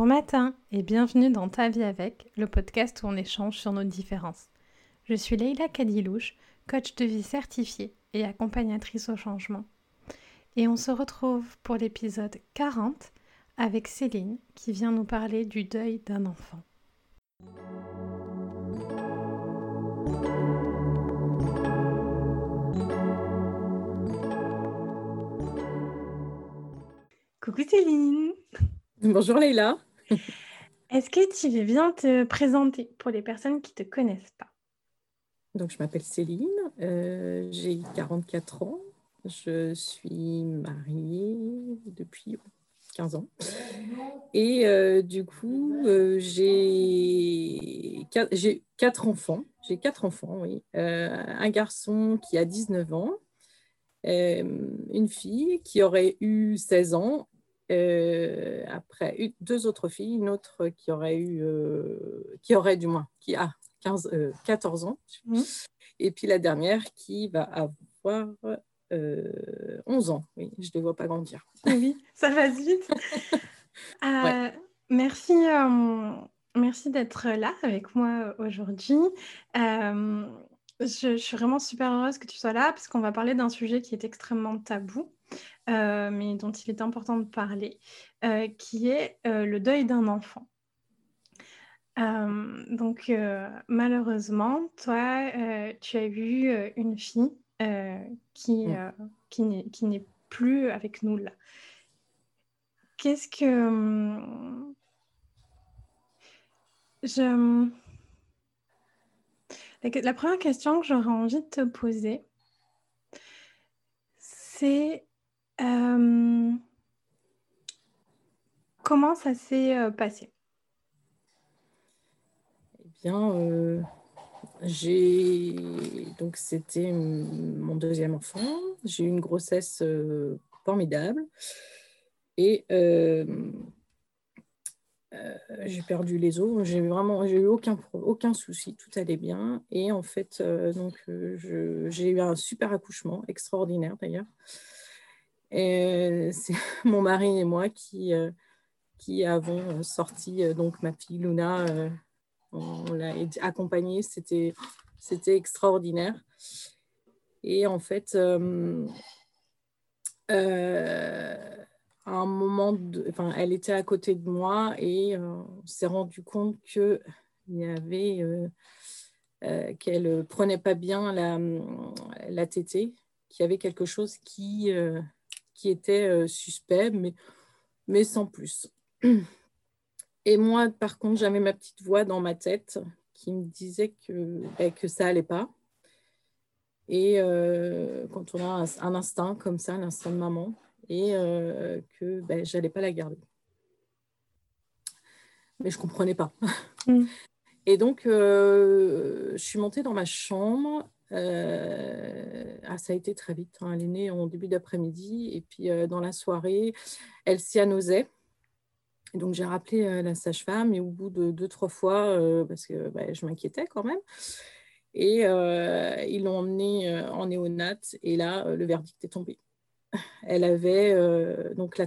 Bon matin et bienvenue dans Ta vie avec, le podcast où on échange sur nos différences. Je suis Leïla Kadilouche, coach de vie certifiée et accompagnatrice au changement. Et on se retrouve pour l'épisode 40 avec Céline qui vient nous parler du deuil d'un enfant. Coucou Céline Bonjour Leïla. Est-ce que tu veux bien te présenter pour les personnes qui ne te connaissent pas? Donc, je m'appelle Céline, euh, j'ai 44 ans, je suis mariée depuis 15 ans. Et euh, du coup, euh, j'ai quatre enfants. J'ai quatre enfants, oui. un garçon qui a 19 ans, une fille qui aurait eu 16 ans euh, après, deux autres filles, une autre qui aurait eu, euh, qui aurait du moins, qui a 15, 14 euh, ans, mmh. et puis la dernière qui va avoir 11 ans. Oui, je ne les vois pas grandir. Oui, ça va vite. Merci. Merci d'être là avec moi aujourd'hui. je, suis vraiment super heureuse que tu sois là parce qu'on va parler d'un sujet qui est extrêmement tabou. Euh, mais dont il est important de parler, euh, qui est euh, le deuil d'un enfant. donc malheureusement, toi, tu as eu une fille qui, mm. qui n'est plus avec nous là. Qu'est-ce que... Hum, je... La première question que j'aurais envie de te poser, c'est euh, comment ça s'est euh, passé? Eh bien, euh, j'ai donc c'était mon deuxième enfant. J'ai eu une grossesse formidable et j'ai perdu les os. J'ai vraiment, eu aucun aucun souci, tout allait bien. Et en fait, j'ai eu un super accouchement, extraordinaire d'ailleurs. C'est mon mari et moi qui, euh, qui avons sorti euh, donc ma fille Luna. Euh, on l'a accompagnée, c'était, c'était extraordinaire. Et en fait, à un moment, enfin, elle était à côté de moi et on s'est rendu compte que il y avait qu'elle prenait pas bien la, la tétée, qu'il y avait quelque chose qui qui était euh, suspect, mais, mais sans plus. Et moi, par contre, j'avais ma petite voix dans ma tête qui me disait que, ben, que ça allait pas. Et euh, quand on a un, instinct comme ça, l'instinct de maman, et euh, que ben, j'allais pas la garder. Mais je comprenais pas. Mm. Et donc, je suis montée dans ma chambre euh, ah, ça a été très vite. Hein. Elle est née en début d'après-midi. Et puis, euh, dans la soirée, elle cyanosait. donc, j'ai rappelé euh, la sage-femme. Et au bout de deux, trois fois, parce que bah, je m'inquiétais quand même, et ils l'ont emmenée en néonate. Et là, le verdict est tombé. Elle avait donc la,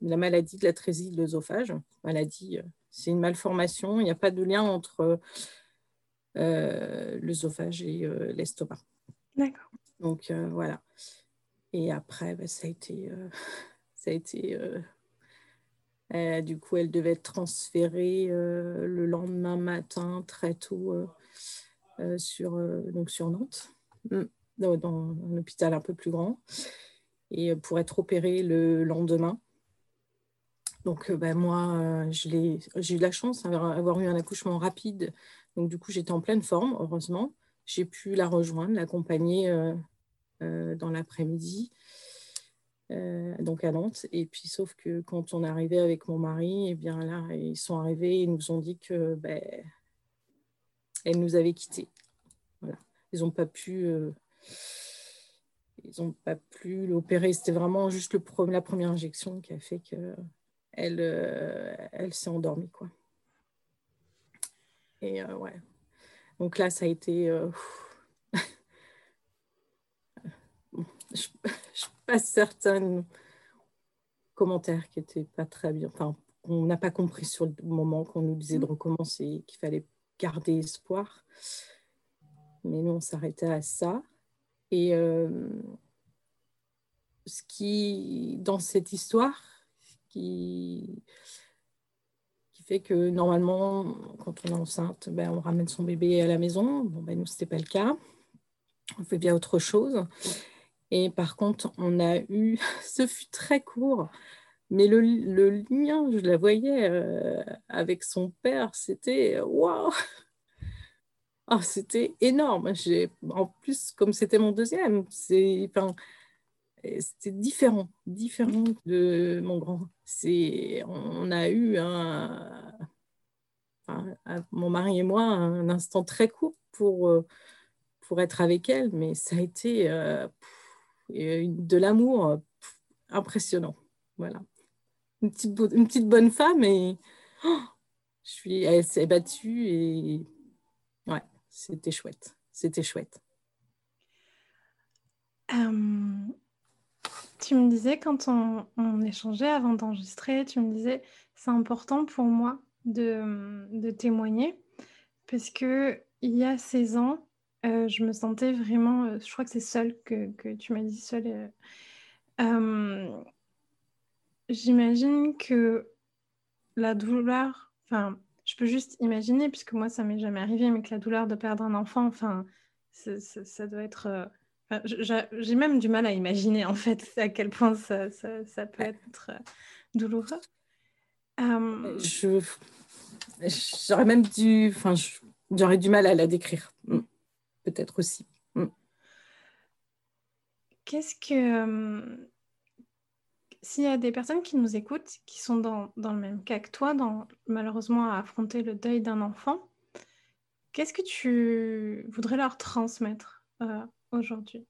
la, maladie de la trésie de l'œsophage. Maladie, c'est une malformation. Il n'y a pas de lien entre l'œsophage et euh, l'estomac. D'accord. Donc euh, voilà. Et après, bah, ça a été, ça a été du coup, elle devait être transférée le lendemain matin très tôt sur, donc sur Nantes, mm. dans, un hôpital un peu plus grand, et pour être opérée le lendemain. Donc, ben, moi, j'ai eu de la chance d'avoir eu un accouchement rapide donc, du coup, j'étais en pleine forme, heureusement. J'ai pu la rejoindre, l'accompagner euh, euh, dans l'après-midi, euh, donc à Nantes. Et puis, sauf que quand on est arrivé avec mon mari, eh bien là, ils sont arrivés et nous ont dit que ben, elle nous avait quittés. Voilà. Ils n'ont pas pu. ils n'ont pas pu l'opérer. C'était vraiment juste la première injection qui a fait qu'elle elle s'est endormie. Quoi. Et euh, ouais. Donc là, ça a été. Euh, je ne suis pas certaine commentaires qui n'étaient pas très bien, enfin, qu'on n'a pas compris sur le moment qu'on nous disait de mmh. recommencer, qu'il fallait garder espoir. Mais nous, on s'arrêtait à ça. Et euh, ce qui, dans cette histoire, qui que normalement, quand on est enceinte, ben, on ramène son bébé à la maison. Bon, ben, nous, ce n'était pas le cas. On fait bien autre chose. Et par contre, on a eu, ce fut très court, mais le, lien, je la voyais euh, avec son père, c'était waouh! Oh, c'était énorme. En plus, comme c'était mon deuxième, c'est, enfin, c'était différent, différent de mon grand. C'est, on a eu mon mari et moi un instant très court pour, euh, pour être avec elle, mais ça a été euh, de l'amour impressionnant. Voilà une petite, une petite bonne femme et oh, je suis, elle s'est battue et ouais, c'était chouette. C'était chouette. Euh, tu me disais quand on, échangeait avant d'enregistrer, tu me disais c'est important pour moi de, témoigner parce que il y a 16 ans, euh, je me sentais vraiment, euh, je crois que c'est seule que, tu m'as dit seule. J'imagine que la douleur, enfin, je peux juste imaginer, puisque moi, ça m'est jamais arrivé, mais que la douleur de perdre un enfant, enfin, ça doit être. Euh, j'ai même du mal à imaginer, en fait, à quel point ça, ça, peut être euh, douloureux. Euh, je j'aurais même dû, enfin, j'aurais du mal à la décrire, mm. peut-être aussi. Mm. Qu'est-ce que s'il y a des personnes qui nous écoutent, qui sont dans, dans, le même cas que toi, dans, malheureusement à affronter le deuil d'un enfant, qu'est-ce que tu voudrais leur transmettre euh, aujourd'hui?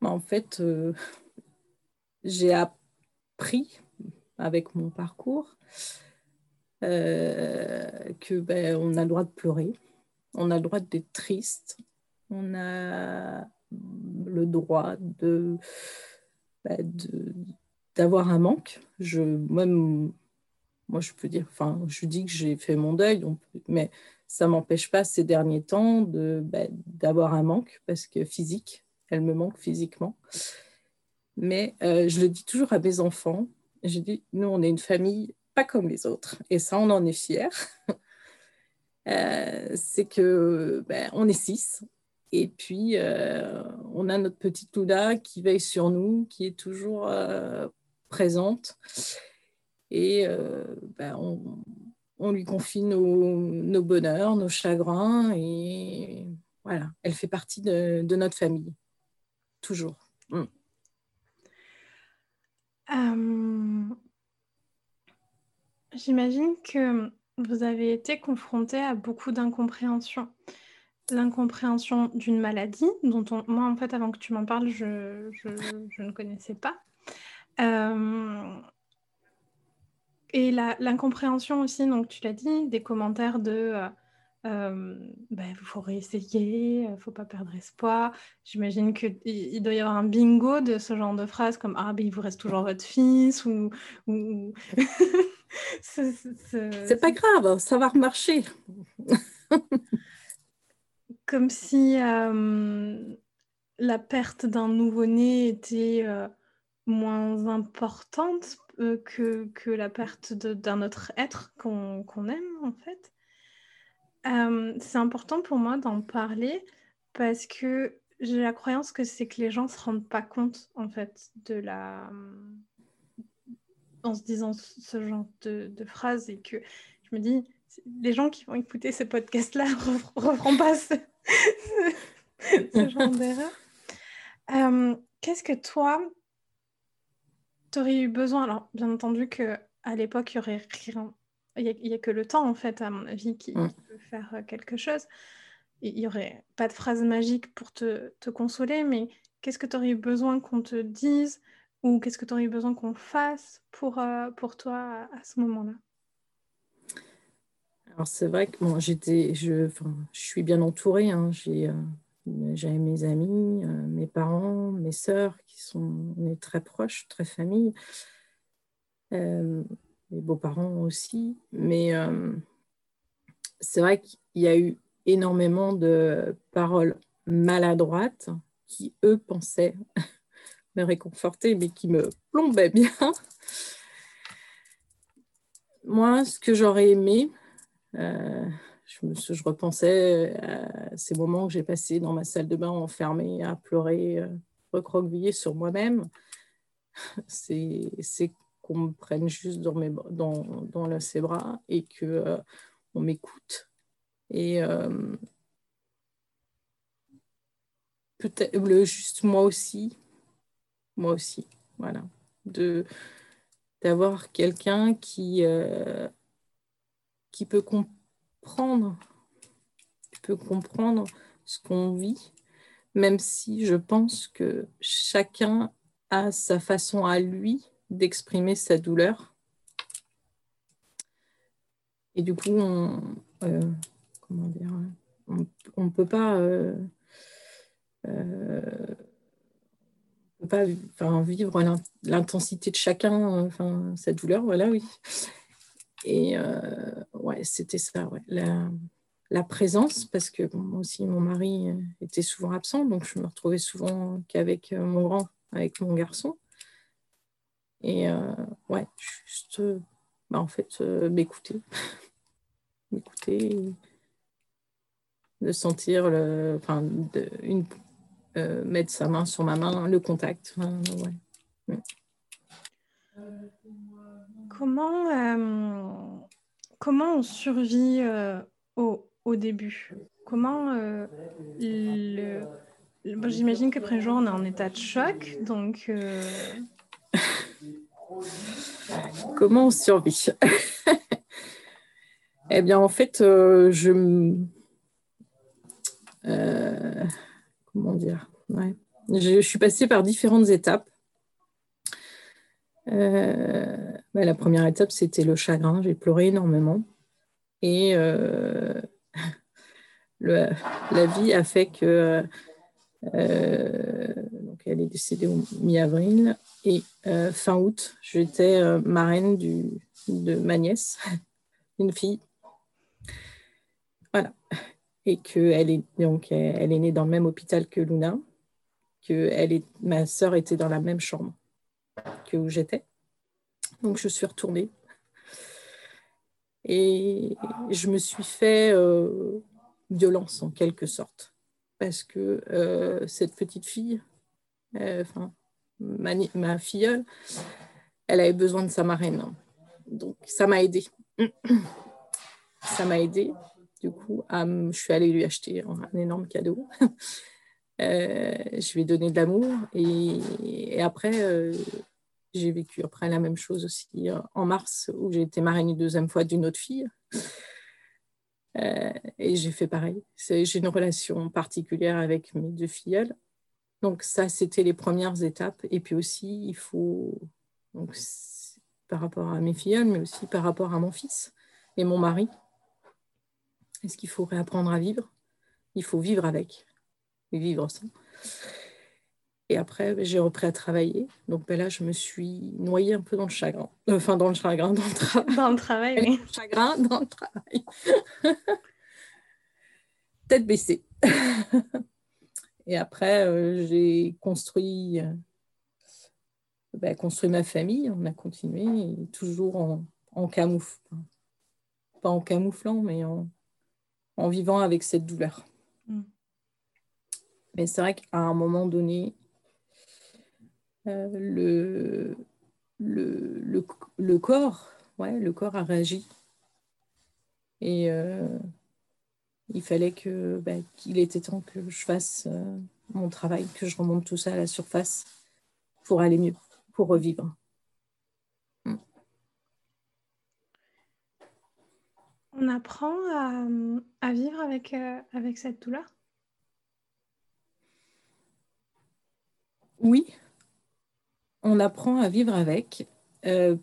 Bah, En fait, euh, j'ai appris avec mon parcours euh, que ben, on a le droit de pleurer, on a le droit d'être triste, on a le droit de, bah, d'avoir un manque. Moi, je peux dire, enfin, je dis que j'ai fait mon deuil, mais ça m'empêche pas ces derniers temps bah, d'avoir un manque parce que physique, elle me manque physiquement. Mais euh, je le dis toujours à mes enfants. Je dis, nous, on est une famille pas comme les autres, et ça, on en est fiers. Euh, c'est que ben, on est six, et puis, euh, on a notre petite Luna qui veille sur nous, qui est toujours présente. Et ben, on, lui confie nos, bonheurs, nos chagrins. Et voilà, elle fait partie de, notre famille. Toujours. Mm. J'imagine que vous avez été confronté à beaucoup d'incompréhension l'incompréhension d'une maladie, dont moi, en fait, avant que tu m'en parles, je, ne connaissais pas. Euh, et l'incompréhension aussi, donc tu l'as dit, des commentaires de euh, euh bah, il faut réessayer, il faut pas perdre espoir. J'imagine qu'il il doit y avoir un bingo de ce genre de phrases comme Ah, ben, il vous reste toujours votre fils ou. ou... C'est pas grave, ça va remarcher. comme si euh, la perte d'un nouveau-né était euh, moins importante euh, que, que, la perte d'un autre être qu'on aime, en fait. c'est important pour moi d'en parler parce que j'ai la croyance que c'est que les gens ne se rendent pas compte, en fait, de la... en se disant ce genre de, de phrases et que je me dis, les gens qui vont écouter ce podcast-là ne referont pas ce, ce genre d'erreur. Euh, qu'est-ce que toi, tu aurais eu besoin Alors, bien entendu qu'à l'époque, il y aurait rien. Il n'y a, que le temps, en fait, à mon avis, qui, mm. peut faire euh, quelque chose. Il n'y aurait pas de phrase magique pour te, te consoler, mais qu'est-ce que tu aurais eu besoin qu'on te dise ou qu'est-ce que tu aurais eu besoin qu'on fasse pour, euh, pour toi à ce moment-là? Alors c'est vrai que bon, j'étais, je, je suis bien entourée. Hein. J'ai, euh, mes amis, euh, mes parents, mes sœurs qui sont on est très proches, très famille. mes beaux-parents aussi. Mais c'est vrai qu'il y a eu énormément de paroles maladroites qui, eux, pensaient me réconforter, mais qui me plombaient bien. Moi, ce que j'aurais aimé, euh, je, repensais à ces moments que j'ai passés dans ma salle de bain enfermée à pleurer, euh, recroquevillée sur moi-même. C'est qu'on me prenne juste dans, ses bras et qu'on euh, on m'écoute. Et euh, peut-être juste moi aussi, moi aussi, voilà, d'avoir quelqu'un qui euh, qui peut comprendre, qui peut comprendre ce qu'on vit, même si je pense que chacun a sa façon à lui d'exprimer sa douleur. Et du coup, on, euh, comment dire, on ne peut pas, euh, euh, pas enfin, vivre l'intensité de chacun, enfin, cette douleur, voilà, oui. Et ouais, c'était ça. La, présence, parce que moi aussi, mon mari était souvent absent, donc je me retrouvais souvent qu'avec mon grand, avec mon garçon. Et ouais, juste, bah, en fait, m'écouter. m'écouter de sentir le, enfin, de, une, euh, mettre sa main sur ma main, le contact. ouais. Comment, euh, comment on survit euh, au, au, début? Comment le, J'imagine qu'après un jour, on est en état de choc, donc. Comment on survit? Eh bien, en fait, je euh, comment dire? Je, suis passée par différentes étapes. Euh, bah, la première étape, c'était le chagrin. J'ai pleuré énormément. Et euh, la vie a fait que. donc elle est décédée au mi-avril. Et fin août, j'étais marraine de ma nièce, une fille. Voilà et qu'elle est, elle est née dans le même hôpital que Luna, que ma sœur était dans la même chambre que où j'étais. Donc je suis retournée. Et je me suis fait euh, violence en quelque sorte. Parce que euh, cette petite fille, euh, enfin, ma, ma filleule, elle avait besoin de sa marraine. Donc ça m'a aidé. ça m'a aidé. Du coup, je suis allée lui acheter un, énorme cadeau. Je lui ai donné de l'amour. Et, après, j'ai vécu après la même chose aussi euh, en mars, où j'ai été marraine une deuxième fois d'une autre fille. et j'ai fait pareil. J'ai une relation particulière avec mes deux filles. Donc ça, c'était les premières étapes. Et puis aussi, il faut, donc, par rapport à mes filles, mais aussi par rapport à mon fils et mon mari, est-ce qu'il faut réapprendre à vivre? Il faut vivre avec, vivre sans. Et après, ben, j'ai repris à travailler. Donc ben là, je me suis noyée un peu dans le chagrin. Euh, enfin, dans le chagrin, dans le travail. Dans le travail, oui. chagrin, dans le travail. Tête baissée. Et après, euh, j'ai construit, euh, ben, construit ma famille. On a continué, toujours en, en camoufle. Pas en camouflant, mais en, en vivant avec cette douleur. Mm. Mais c'est vrai qu'à un moment donné, euh, le, le, le, corps, ouais, le corps a réagi. Et euh, il fallait que bah, qu'il était temps que je fasse euh, mon travail, que je remonte tout ça à la surface pour aller mieux, pour revivre. On apprend à, vivre avec, euh, avec cette douleur? Oui, on apprend à vivre avec euh,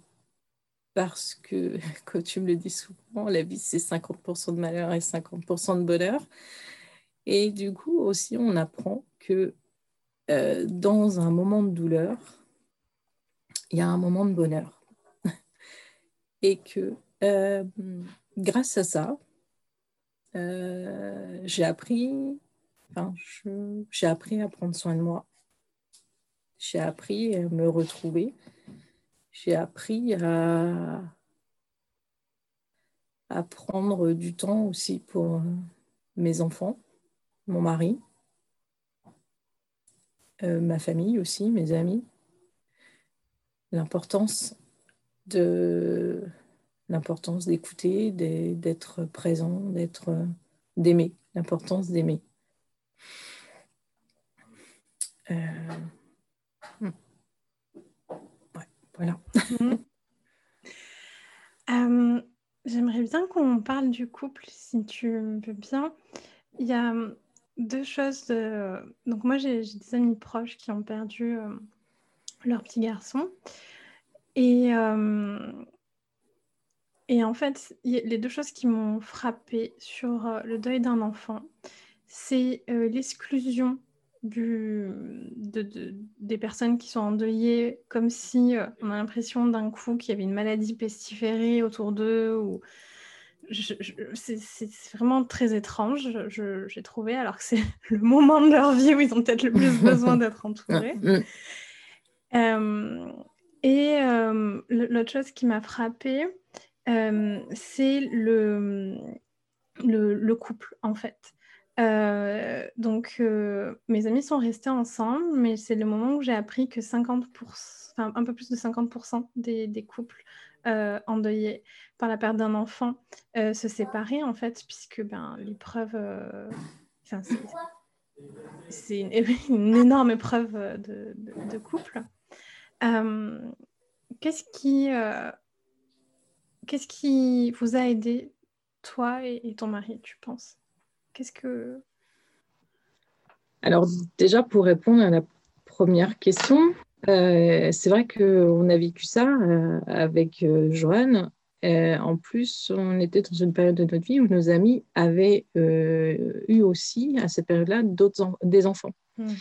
parce que, comme tu me le dis souvent, la vie c'est 50% de malheur et 50% de bonheur. Et du coup aussi, on apprend que euh, dans un moment de douleur, il y a un moment de bonheur. Et que grâce à ça, j'ai appris, enfin, j'ai appris à prendre soin de moi. J'ai appris à me retrouver. J'ai appris à, prendre du temps aussi pour mes enfants, mon mari, euh, ma famille aussi, mes amis. L'importance de l'importance d'écouter, d'être présent, d'être d'aimer, l'importance d'aimer. Euh, Mhm. Euh, j'aimerais bien qu'on parle du couple, si tu veux bien. Il y a deux choses. Donc moi, j'ai des amis proches qui ont perdu euh, leur petit garçon. Et, euh, et en fait, les deux choses qui m'ont frappée sur euh, le deuil d'un enfant, c'est l'exclusion du, de, des personnes qui sont endeuillées, comme si on a l'impression d'un coup qu'il y avait une maladie pestiférée autour d'eux ou c'est vraiment très étrange, j'ai trouvé, alors que c'est le moment de leur vie où ils ont peut-être le plus besoin d'être entourés. Mm. Euh, et euh, l'autre chose qui m'a frappée, euh, c'est le, le, couple, en fait. Donc, mes amis sont restés ensemble, mais c'est le moment où j'ai appris que 50%, enfin, un peu plus de 50% des, des couples euh, endeuillés par la perte d'un enfant euh, se séparer, en fait, puisque ben, l'épreuve, euh, c'est une, énorme épreuve de, de, couple. qu'est-ce qui, qu'est-ce qui vous a aidé, toi et, ton mari, tu penses? Qu'est-ce que... Alors déjà, pour répondre à la première question, euh, c'est vrai qu'on a vécu ça euh, avec euh, Joanne. en plus, on était dans une période de notre vie où nos amis avaient eu aussi, à cette période-là, d'autres des enfants. Hmm.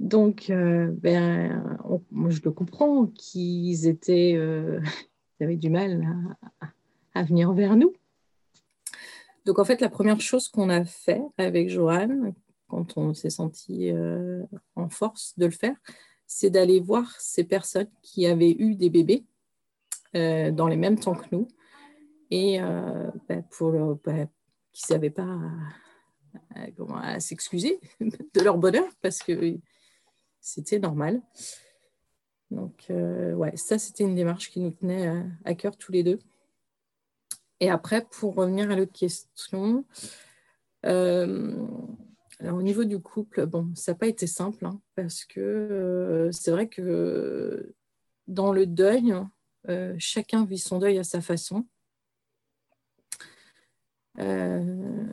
Donc, ben, moi, je le comprends qu'ils étaient, ils avaient du mal à, venir vers nous. Donc, en fait, la première chose qu'on a fait avec Joanne, quand on s'est senti en force de le faire, c'est d'aller voir ces personnes qui avaient eu des bébés euh, dans les mêmes temps que nous et euh, bah, pour bah, qui ne savaient pas euh, comment s'excuser de leur bonheur parce que c'était normal. Donc, ouais, ça, c'était une démarche qui nous tenait à, cœur tous les deux. Et après, pour revenir à l'autre question, alors, au niveau du couple, bon, ça n'a pas été simple hein, parce que euh, c'est vrai que dans le deuil, euh, chacun vit son deuil à sa façon. Euh,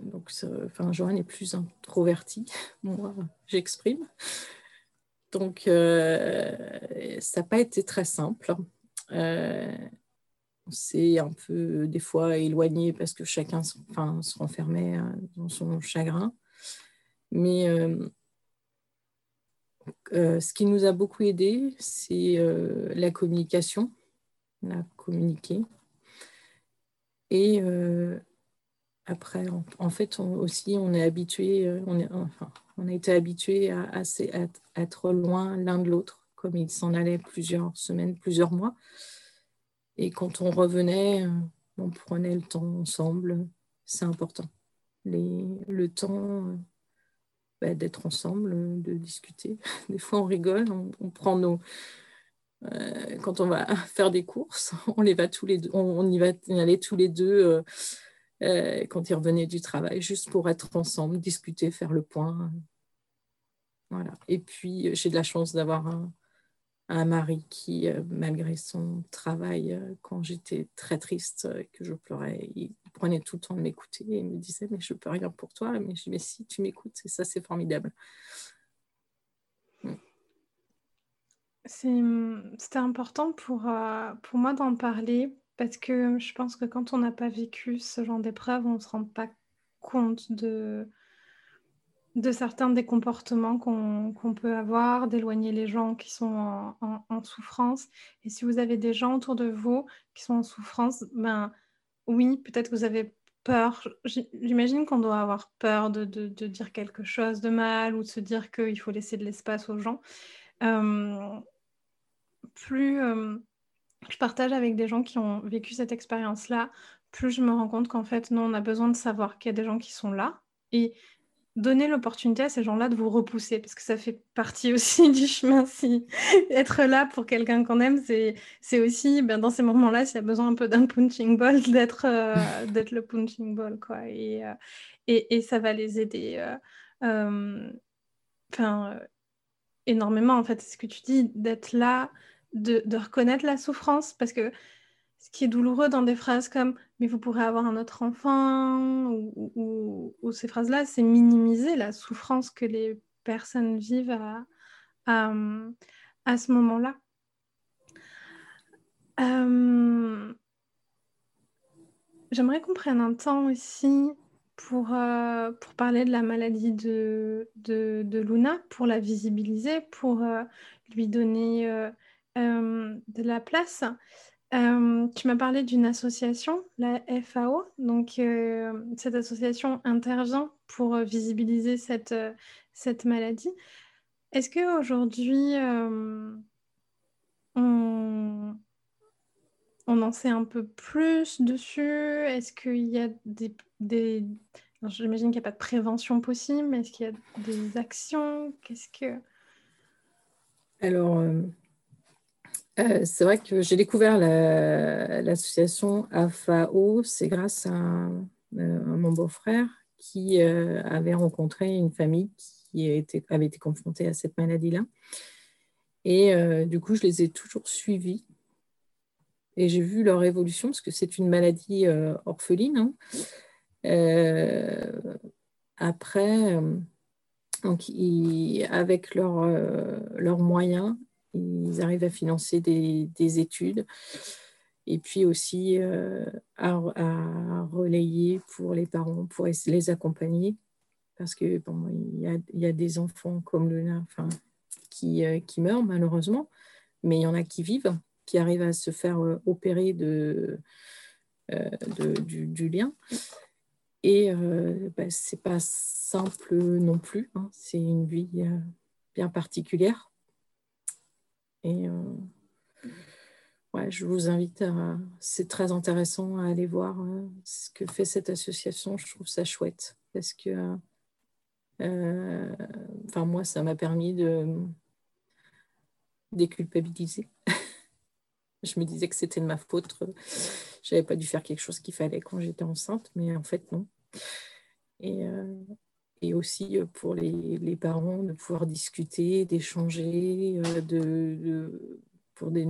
donc, enfin, Joanne est plus introvertie, moi, j'exprime. Donc, ça n'a pas été très simple on s'est un peu des fois éloigné parce que chacun enfin, se renfermait dans son chagrin. Mais euh, euh, ce qui nous a beaucoup aidé, c'est euh, la communication. On a communiqué. Et après, en, fait, aussi, on est habitué, on, enfin, on a été habitué à, à, être loin l'un de l'autre, comme il s'en allait plusieurs semaines, plusieurs mois. Et quand on revenait, on prenait le temps ensemble. C'est important. Le temps bah, d'être ensemble, de discuter. Des fois, on rigole, on, prend nos. Euh, quand on va faire des courses, on les va tous les deux, on, y va aller tous les deux euh, euh, quand ils revenaient du travail, juste pour être ensemble, discuter, faire le point. Voilà. Et puis, j'ai de la chance d'avoir un, un mari qui, euh, malgré son travail, euh, quand j'étais très triste, euh, que je pleurais, il prenait tout le temps de m'écouter et me disait Mais je peux rien pour toi. Mais je si, tu m'écoutes, et ça, c'est formidable. Mm. C'était important pour, pour moi d'en parler parce que je pense que quand on n'a pas vécu ce genre d'épreuve, on ne se rend pas compte de, de certains des comportements qu'on peut avoir, d'éloigner les gens qui sont en, souffrance. Et si vous avez des gens autour de vous qui sont en souffrance, ben oui, peut-être que vous avez peur. J'imagine qu'on doit avoir peur de, dire quelque chose de mal ou de se dire qu'il faut laisser de l'espace aux gens. Euh, plus euh, je partage avec des gens qui ont vécu cette expérience-là, plus je me rends compte qu'en fait, non, on a besoin de savoir qu'il y a des gens qui sont là. Et donner l'opportunité à ces gens-là de vous repousser, parce que ça fait partie aussi du chemin. Si être là pour quelqu'un qu'on aime, c'est aussi, ben, dans ces moments-là, s'il y a besoin un peu d'un punching ball, d'être euh, d'être le punching ball, quoi. Et, euh, et, ça va les aider. Euh, enfin, énormément, en fait, ce que tu dis, d'être là, de reconnaître la souffrance, parce que ce qui est douloureux dans des phrases comme mais vous pourrez avoir un autre enfant ou, ces phrases-là, c'est minimiser la souffrance que les personnes vivent à, à, ce moment-là. Euh, j'aimerais qu'on prenne un temps aussi pour, euh, pour parler de la maladie de, de, Luna, pour la visibiliser, pour euh, lui donner de la place. Euh, tu m'as parlé d'une association, la FAO. Donc, euh, cette association intervient pour euh, visibiliser cette, cette maladie. Est-ce qu'aujourd'hui, on, on en sait un peu plus dessus? Est-ce qu'il y a des... des... J'imagine qu'il n'y a pas de prévention possible, mais est-ce qu'il y a des actions? Qu'est-ce que... Alors, euh, c'est vrai que j'ai découvert l'association AFAO, c'est grâce à, euh, mon beau-frère qui euh, avait rencontré une famille qui avait été confrontée à cette maladie-là. Et du coup, je les ai toujours suivis. Et j'ai vu leur évolution, parce que c'est une maladie orpheline. Hein. après, donc, avec leurs moyens, ils arrivent à financer des, études et puis aussi euh, à, relayer pour les parents, pour les accompagner. Parce que bon, il, y a, des enfants comme Luna enfin, qui, euh, qui, meurent malheureusement, mais il y en a qui vivent, qui arrivent à se faire euh, opérer de, du, lien. Et bah, ce n'est pas simple non plus, hein. c'est une vie bien particulière. Et euh, ouais, je vous invite à. C'est très intéressant à aller voir euh, ce que fait cette association. Je trouve ça chouette parce que. Euh, enfin, moi, ça m'a permis de déculpabiliser. je me disais que c'était de ma faute. J'avais pas dû faire quelque chose qu'il fallait quand j'étais enceinte, mais en fait, non. Et, et aussi pour les, parents de pouvoir discuter, d'échanger, pour des,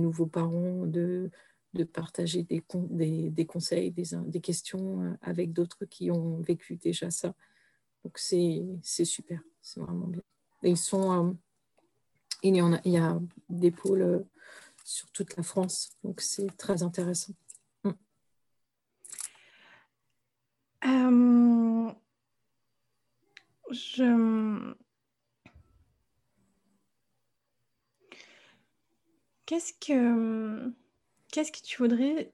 nouveaux parents, de, partager des, conseils, des, questions avec d'autres qui ont vécu déjà ça. Donc c'est super, c'est vraiment bien. ils sont, il, y a, il y a des pôles sur toute la France, donc c'est très intéressant. Qu'est-ce que... Qu'est-ce que tu voudrais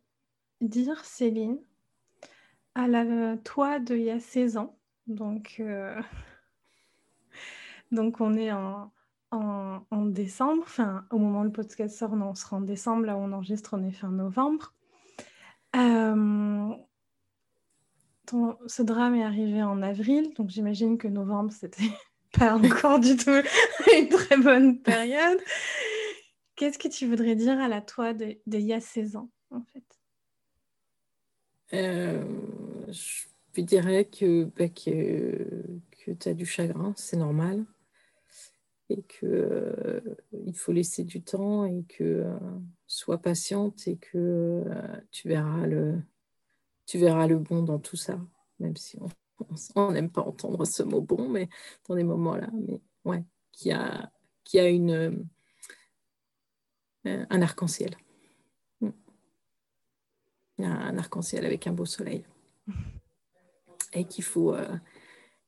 dire, Céline, à la toi de il y a 16 ans? Donc, euh, Donc on est en, en, décembre, enfin au moment où le podcast sort, on sera en décembre, là où on enregistre, on est fin novembre. Euh, ce drame est arrivé en avril, donc j'imagine que novembre, c'était pas encore du tout une très bonne période. Qu'est-ce que tu voudrais dire à la toi d'il y a 16 ans, en fait? Euh, Je dirais que, bah, que, que tu as du chagrin, c'est normal, et que euh, faut laisser du temps, et que euh, sois patiente, et que tu verras le tu verras le bon dans tout ça, même si on n'aime pas entendre ce mot bon, mais dans des moments-là, mais ouais, qui a, qui a une, euh, un arc-en-ciel. Mm. Un arc-en-ciel avec un beau soleil. Et qu'il faut, euh,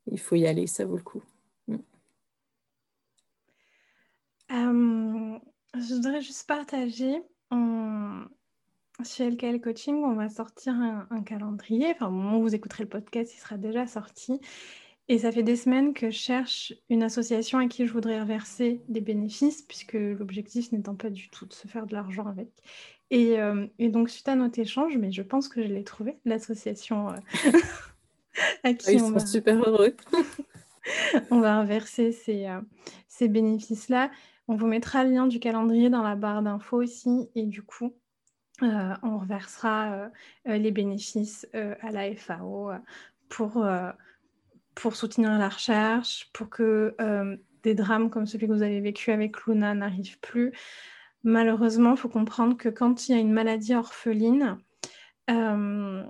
il faut y aller, ça vaut le coup. Mm. je voudrais juste partager. Chez LKL Coaching, on va sortir un, calendrier. Enfin, au moment où vous écouterez le podcast, il sera déjà sorti. Et ça fait des semaines que je cherche une association à qui je voudrais reverser des bénéfices, puisque l'objectif n'étant pas du tout de se faire de l'argent avec. Et, euh, donc, suite à notre échange, mais je pense que je l'ai trouvé, l'association euh, à qui Ils on sont va... super heureux. on va reverser ces, euh, ces bénéfices-là. On vous mettra le lien du calendrier dans la barre d'infos aussi. Et du coup, on reversera les bénéfices à la FAO pour pour soutenir la recherche, pour que euh, des drames comme celui que vous avez vécu avec Luna n'arrivent plus. Malheureusement, il faut comprendre que quand il y a une maladie orpheline, euh,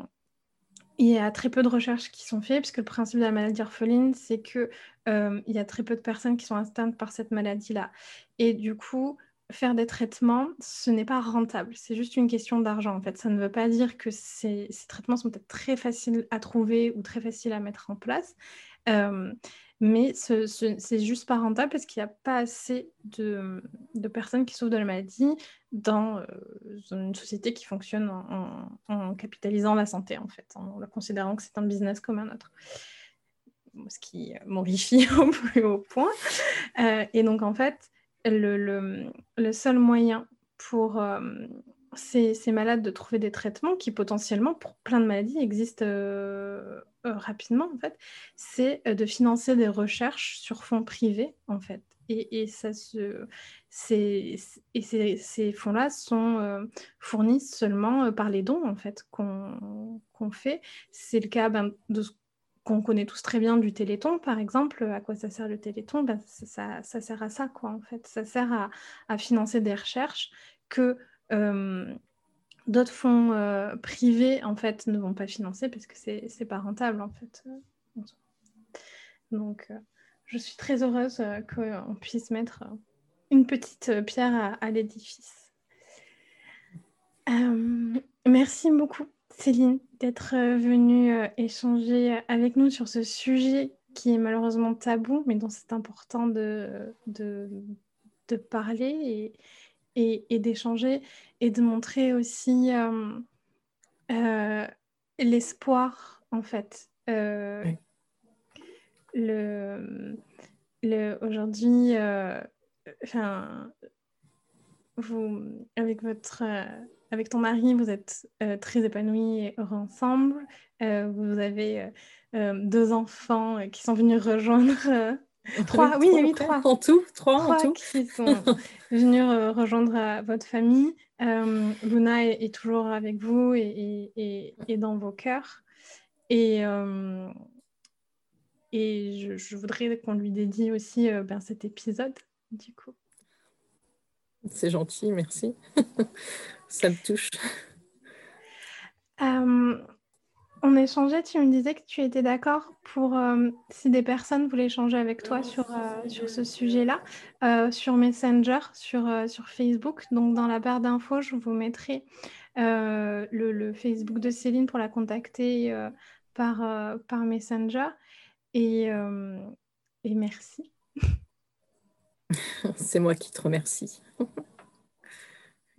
il y a très peu de recherches qui sont faites, puisque le principe de la maladie orpheline, c'est qu'il euh, y a très peu de personnes qui sont atteintes par cette maladie-là. Et du coup, faire des traitements, ce n'est pas rentable. C'est juste une question d'argent, en fait. Ça ne veut pas dire que ces, traitements sont peut-être très faciles à trouver ou très faciles à mettre en place. Euh, mais ce, c'est juste pas rentable parce qu'il n'y a pas assez de, personnes qui souffrent de la maladie dans, euh, une société qui fonctionne en, capitalisant la santé, en fait, en la considérant que c'est un business comme un autre. Ce qui m'horrifie au plus haut point. Euh, et donc, en fait, le, seul moyen pour euh, ces, malades de trouver des traitements qui potentiellement, pour plein de maladies, existent euh, euh, rapidement, en fait, c'est de financer des recherches sur fonds privés, en fait. Et, ça ces fonds-là sont fournis seulement par les dons, en fait, qu'on fait. C'est le cas ben, de ce qu'on connaît tous très bien du Téléthon, par exemple. À quoi ça sert le Téléthon? Ben, ça, sert à ça, quoi, en fait. Ça sert à, financer des recherches que euh, d'autres fonds euh, privés, en fait, ne vont pas financer parce que c'est n'est pas rentable, en fait. Donc, euh, je suis très heureuse qu'on puisse mettre une petite pierre à l'édifice. merci beaucoup Céline, d'être euh, venue euh, échanger euh, avec nous sur ce sujet qui est malheureusement tabou, mais dont c'est important de, de, parler et, et, d'échanger et de montrer aussi l'espoir, en fait. le, le, Aujourd'hui, enfin, vous, avec votre avec ton mari, vous êtes euh, très épanouis et heureux ensemble. Euh, vous avez euh, deux enfants qui sont venus rejoindre. trois, oui, oui, trois. En tout, trois, en tout. qui sont venus rejoindre votre famille. Luna est, toujours avec vous et, et, dans vos cœurs. Et, et je, je voudrais qu'on lui dédie aussi ben, cet épisode, du coup. C'est gentil, merci. Ça me touche. Euh, on échangeait, tu me disais que tu étais d'accord pour, euh, si des personnes voulaient échanger avec toi sur, euh, sur ce sujet-là, sur Messenger, sur, sur Facebook. Donc, dans la barre d'infos, je vous mettrai le, le, Facebook de Céline pour la contacter par, par Messenger. Et, et merci. C'est moi qui te remercie.